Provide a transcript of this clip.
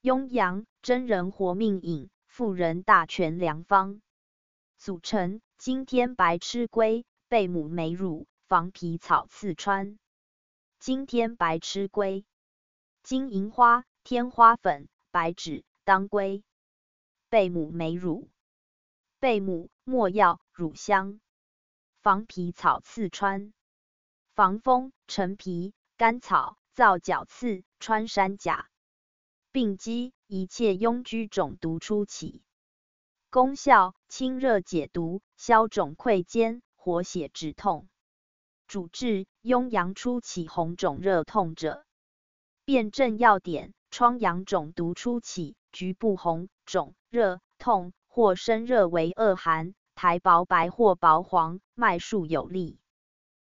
雍阳真人活命饮，妇人大全良方。组成：今天白痴归、贝母梅乳、防皮草刺穿。今天白痴归：金银花、天花粉、白芷、当归。贝母梅乳：贝母、莫药、乳香。防皮草刺穿：防风、陈皮、甘草、皂角刺、穿山甲。病机：一切痈疽肿毒初起。功效：清热解毒，消肿溃坚，活血止痛。主治：痈疡初起红肿热痛者。辨证要点：疮疡肿毒初起，局部红肿热痛，或生热为恶寒，苔薄白或薄黄，脉数有力。